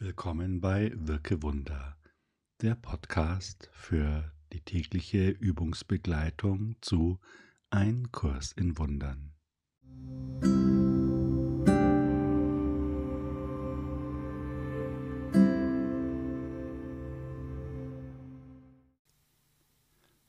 Willkommen bei Wirke Wunder, der Podcast für die tägliche Übungsbegleitung zu Ein Kurs in Wundern.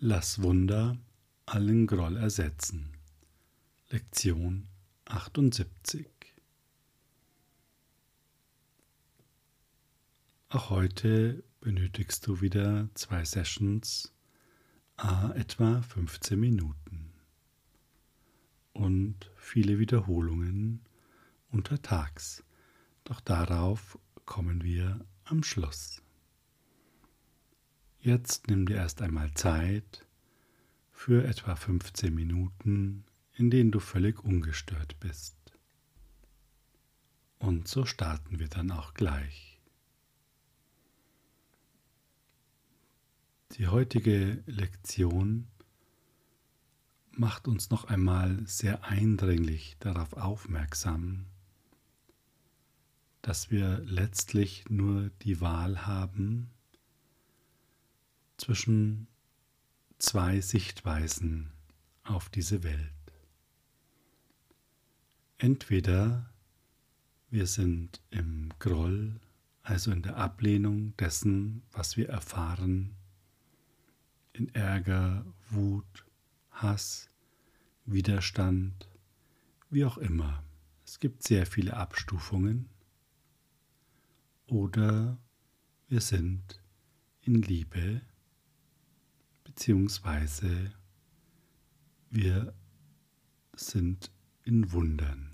Lass Wunder allen Groll ersetzen. Lektion 78 Auch heute benötigst du wieder zwei Sessions, a etwa 15 Minuten und viele Wiederholungen untertags. Doch darauf kommen wir am Schluss. Jetzt nimm dir erst einmal Zeit für etwa 15 Minuten, in denen du völlig ungestört bist. Und so starten wir dann auch gleich. Die heutige Lektion macht uns noch einmal sehr eindringlich darauf aufmerksam, dass wir letztlich nur die Wahl haben zwischen zwei Sichtweisen auf diese Welt. Entweder wir sind im Groll, also in der Ablehnung dessen, was wir erfahren, in Ärger, Wut, Hass, Widerstand, wie auch immer. Es gibt sehr viele Abstufungen. Oder wir sind in Liebe, beziehungsweise wir sind in Wundern.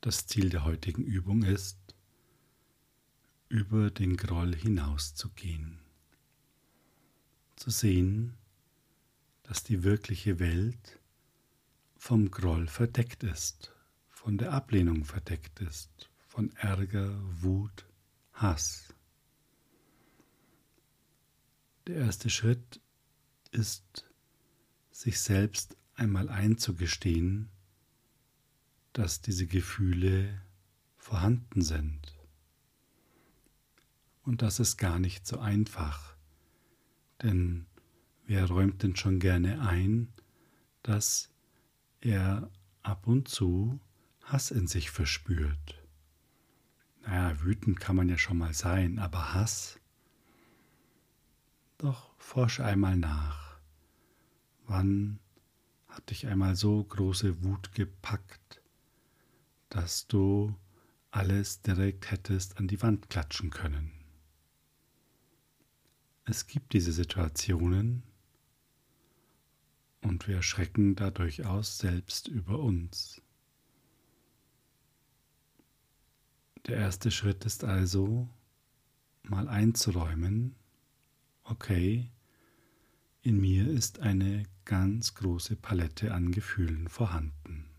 Das Ziel der heutigen Übung ist, über den Groll hinauszugehen, zu sehen, dass die wirkliche Welt vom Groll verdeckt ist, von der Ablehnung verdeckt ist, von Ärger, Wut, Hass. Der erste Schritt ist, sich selbst einmal einzugestehen, dass diese Gefühle vorhanden sind und das ist gar nicht so einfach. Denn wer räumt denn schon gerne ein, dass er ab und zu Hass in sich verspürt? Naja, wütend kann man ja schon mal sein, aber Hass? Doch forsche einmal nach. Wann hat dich einmal so große Wut gepackt, dass du alles direkt hättest an die Wand klatschen können? Es gibt diese Situationen und wir erschrecken da durchaus selbst über uns. Der erste Schritt ist also, mal einzuräumen, okay, in mir ist eine ganz große Palette an Gefühlen vorhanden.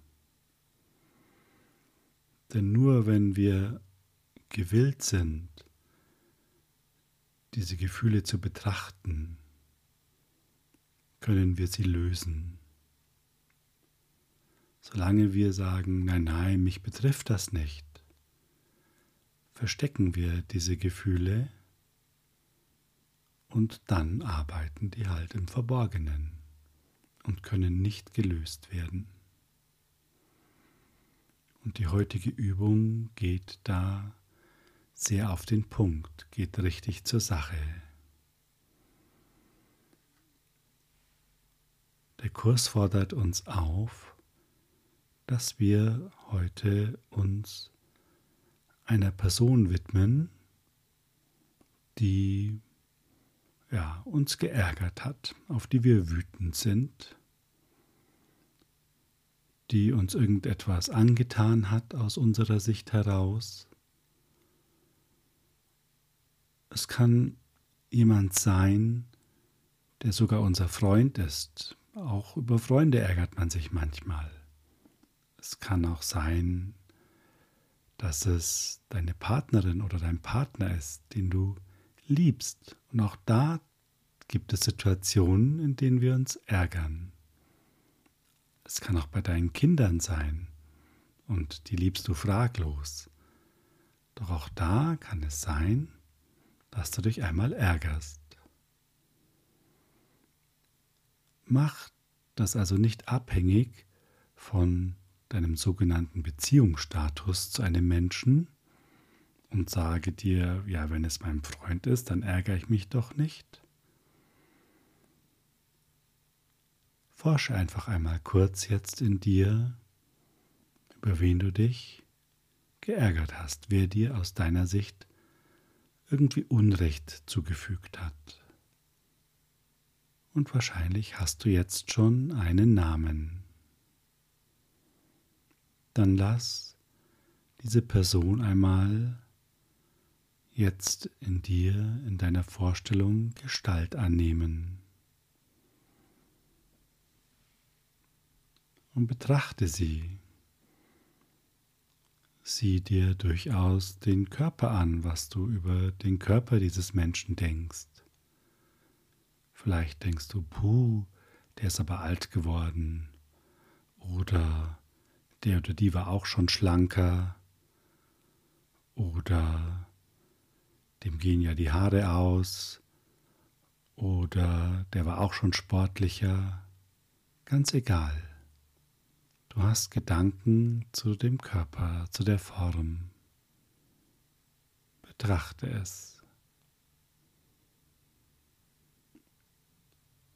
Denn nur wenn wir gewillt sind, diese Gefühle zu betrachten, können wir sie lösen. Solange wir sagen, nein, nein, mich betrifft das nicht, verstecken wir diese Gefühle und dann arbeiten die halt im Verborgenen und können nicht gelöst werden. Und die heutige Übung geht da sehr auf den Punkt, geht richtig zur Sache. Der Kurs fordert uns auf, dass wir heute uns einer Person widmen, die ja, uns geärgert hat, auf die wir wütend sind, die uns irgendetwas angetan hat aus unserer Sicht heraus Es kann jemand sein, der sogar unser Freund ist. Auch über Freunde ärgert man sich manchmal. Es kann auch sein, dass es deine Partnerin oder dein Partner ist, den du liebst. Und auch da gibt es Situationen, in denen wir uns ärgern. Es kann auch bei deinen Kindern sein und die liebst du fraglos. Doch auch da kann es sein, dass du dich einmal ärgerst. Mach das also nicht abhängig von deinem sogenannten Beziehungsstatus zu einem Menschen und sage dir, ja, wenn es mein Freund ist, dann ärgere ich mich doch nicht. Forsche einfach einmal kurz jetzt in dir, über wen du dich geärgert hast, wer dir aus deiner Sicht irgendwie Unrecht zugefügt hat. Und wahrscheinlich hast du jetzt schon einen Namen. Dann lass diese Person einmal jetzt in dir, in deiner Vorstellung Gestalt annehmen. Und betrachte sie sieh dir durchaus den Körper an, was du über den Körper dieses Menschen denkst. Vielleicht denkst du, puh, der ist aber alt geworden. Oder der oder die war auch schon schlanker. Oder dem gehen ja die Haare aus. Oder der war auch schon sportlicher. Ganz egal. Du hast Gedanken zu dem Körper, zu der Form. Betrachte es.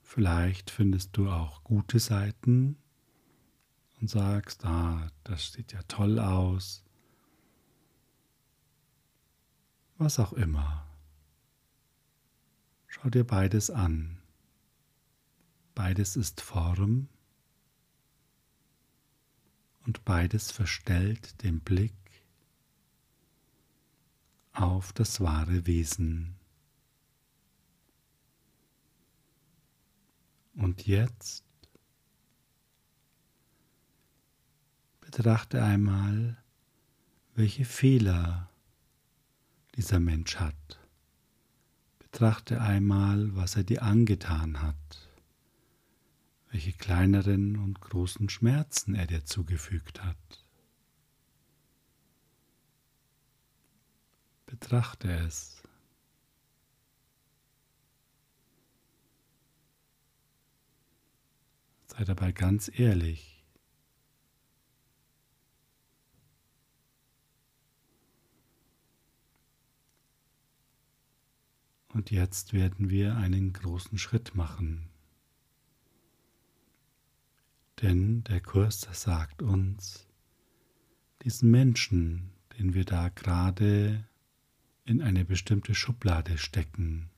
Vielleicht findest du auch gute Seiten und sagst, ah, das sieht ja toll aus. Was auch immer. Schau dir beides an. Beides ist Form und beides verstellt den Blick auf das wahre Wesen. Und jetzt betrachte einmal, welche Fehler dieser Mensch hat. Betrachte einmal, was er dir angetan hat welche kleineren und großen Schmerzen er dir zugefügt hat. Betrachte es. Sei dabei ganz ehrlich. Und jetzt werden wir einen großen Schritt machen. Denn der Kurs sagt uns, diesen Menschen, den wir da gerade in eine bestimmte Schublade stecken,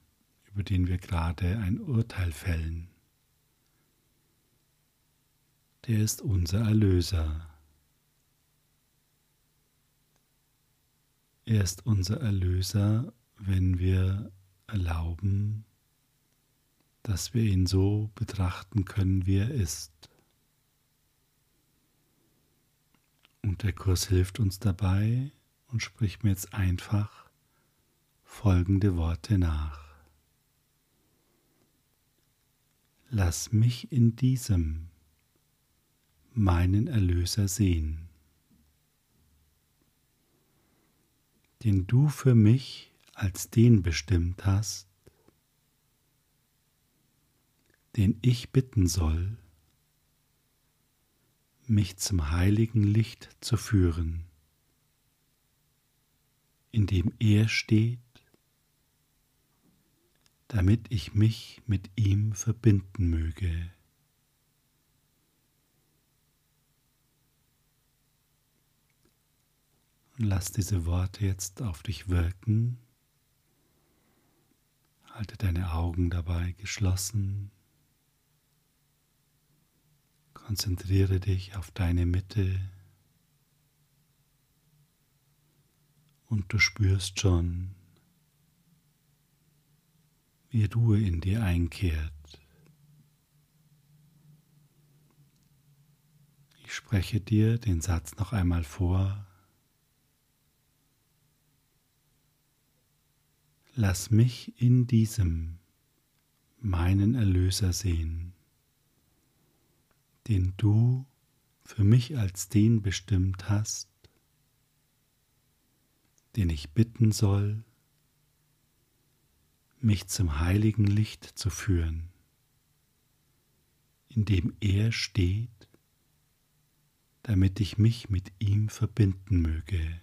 über den wir gerade ein Urteil fällen, der ist unser Erlöser. Er ist unser Erlöser, wenn wir erlauben, dass wir ihn so betrachten können, wie er ist. Und der Kurs hilft uns dabei und spricht mir jetzt einfach folgende Worte nach. Lass mich in diesem meinen Erlöser sehen, den du für mich als den bestimmt hast, den ich bitten soll, mich zum heiligen Licht zu führen, in dem er steht, damit ich mich mit ihm verbinden möge. Und lass diese Worte jetzt auf dich wirken. Halte deine Augen dabei geschlossen. Konzentriere dich auf deine Mitte und du spürst schon, wie Ruhe in dir einkehrt. Ich spreche dir den Satz noch einmal vor. Lass mich in diesem meinen Erlöser sehen den du für mich als den bestimmt hast, den ich bitten soll, mich zum heiligen Licht zu führen, in dem er steht, damit ich mich mit ihm verbinden möge.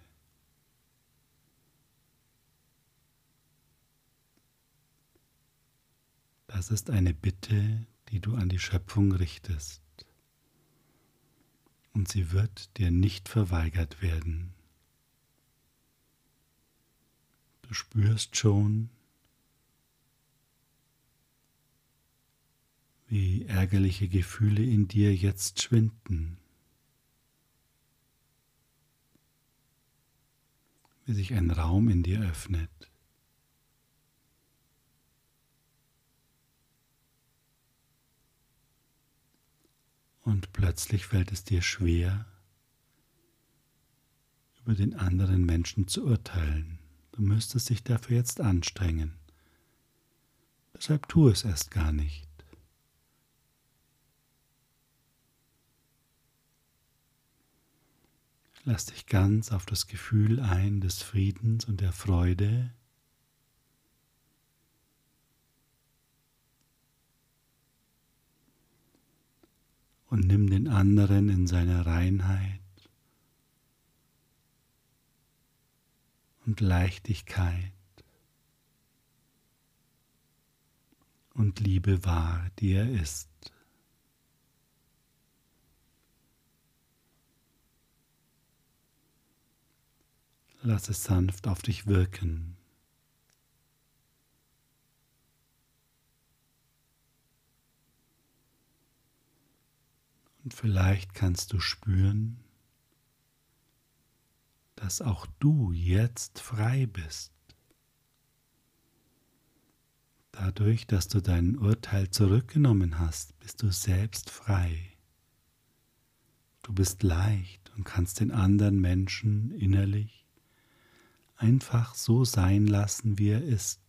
Das ist eine Bitte, die du an die Schöpfung richtest. Und sie wird dir nicht verweigert werden. Du spürst schon, wie ärgerliche Gefühle in dir jetzt schwinden, wie sich ein Raum in dir öffnet. Und plötzlich fällt es dir schwer, über den anderen Menschen zu urteilen. Du müsstest dich dafür jetzt anstrengen. Deshalb tu es erst gar nicht. Lass dich ganz auf das Gefühl ein des Friedens und der Freude. Und nimm den anderen in seiner Reinheit und Leichtigkeit und Liebe wahr, die er ist. Lass es sanft auf dich wirken. Und vielleicht kannst du spüren, dass auch du jetzt frei bist. Dadurch, dass du dein Urteil zurückgenommen hast, bist du selbst frei. Du bist leicht und kannst den anderen Menschen innerlich einfach so sein lassen, wie er ist.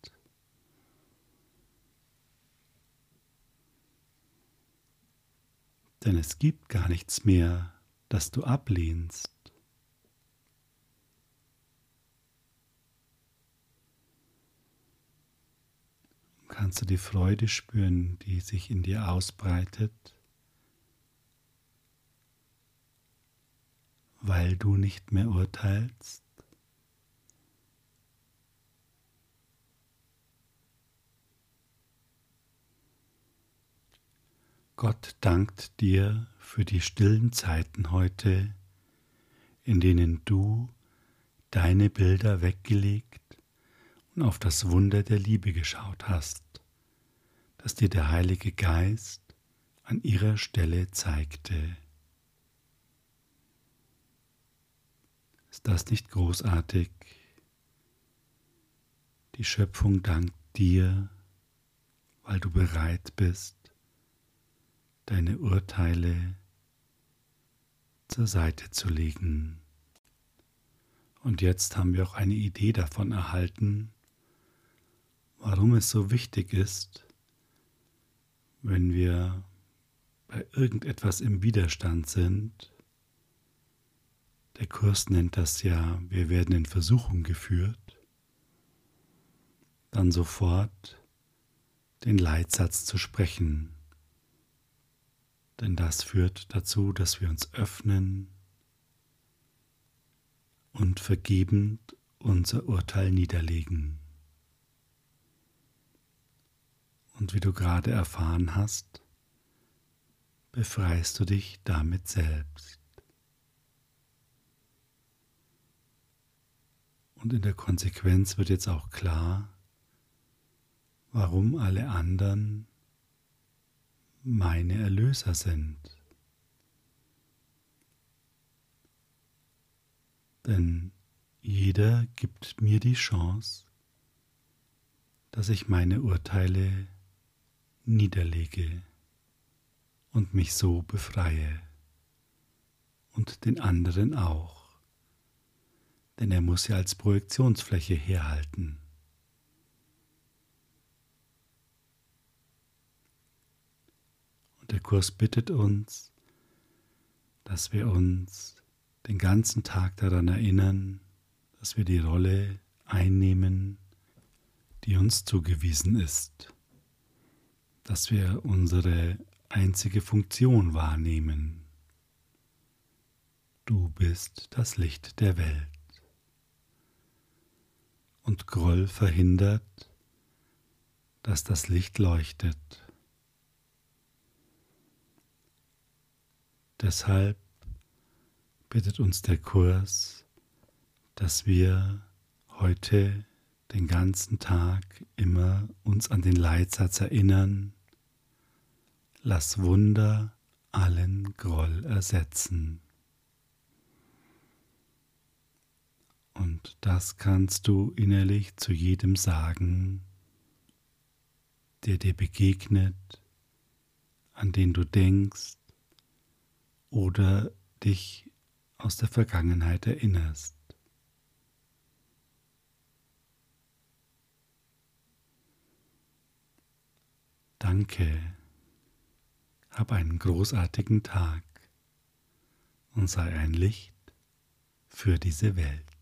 Denn es gibt gar nichts mehr, das du ablehnst. Kannst du die Freude spüren, die sich in dir ausbreitet, weil du nicht mehr urteilst? Gott dankt dir für die stillen Zeiten heute, in denen du deine Bilder weggelegt und auf das Wunder der Liebe geschaut hast, das dir der Heilige Geist an ihrer Stelle zeigte. Ist das nicht großartig? Die Schöpfung dankt dir, weil du bereit bist, deine Urteile zur Seite zu legen. Und jetzt haben wir auch eine Idee davon erhalten, warum es so wichtig ist, wenn wir bei irgendetwas im Widerstand sind. Der Kurs nennt das ja, wir werden in Versuchung geführt, dann sofort den Leitsatz zu sprechen, denn das führt dazu, dass wir uns öffnen und vergebend unser Urteil niederlegen. Und wie du gerade erfahren hast, befreist du dich damit selbst. Und in der Konsequenz wird jetzt auch klar, warum alle anderen meine Erlöser sind. Denn jeder gibt mir die Chance, dass ich meine Urteile niederlege und mich so befreie und den anderen auch, denn er muss ja als Projektionsfläche herhalten. Der Kurs bittet uns, dass wir uns den ganzen Tag daran erinnern, dass wir die Rolle einnehmen, die uns zugewiesen ist, dass wir unsere einzige Funktion wahrnehmen. Du bist das Licht der Welt. Und Groll verhindert, dass das Licht leuchtet. Deshalb bittet uns der Kurs, dass wir heute den ganzen Tag immer uns an den Leitsatz erinnern, lass Wunder allen Groll ersetzen. Und das kannst du innerlich zu jedem sagen, der dir begegnet, an den du denkst oder dich aus der Vergangenheit erinnerst. Danke, hab einen großartigen Tag und sei ein Licht für diese Welt.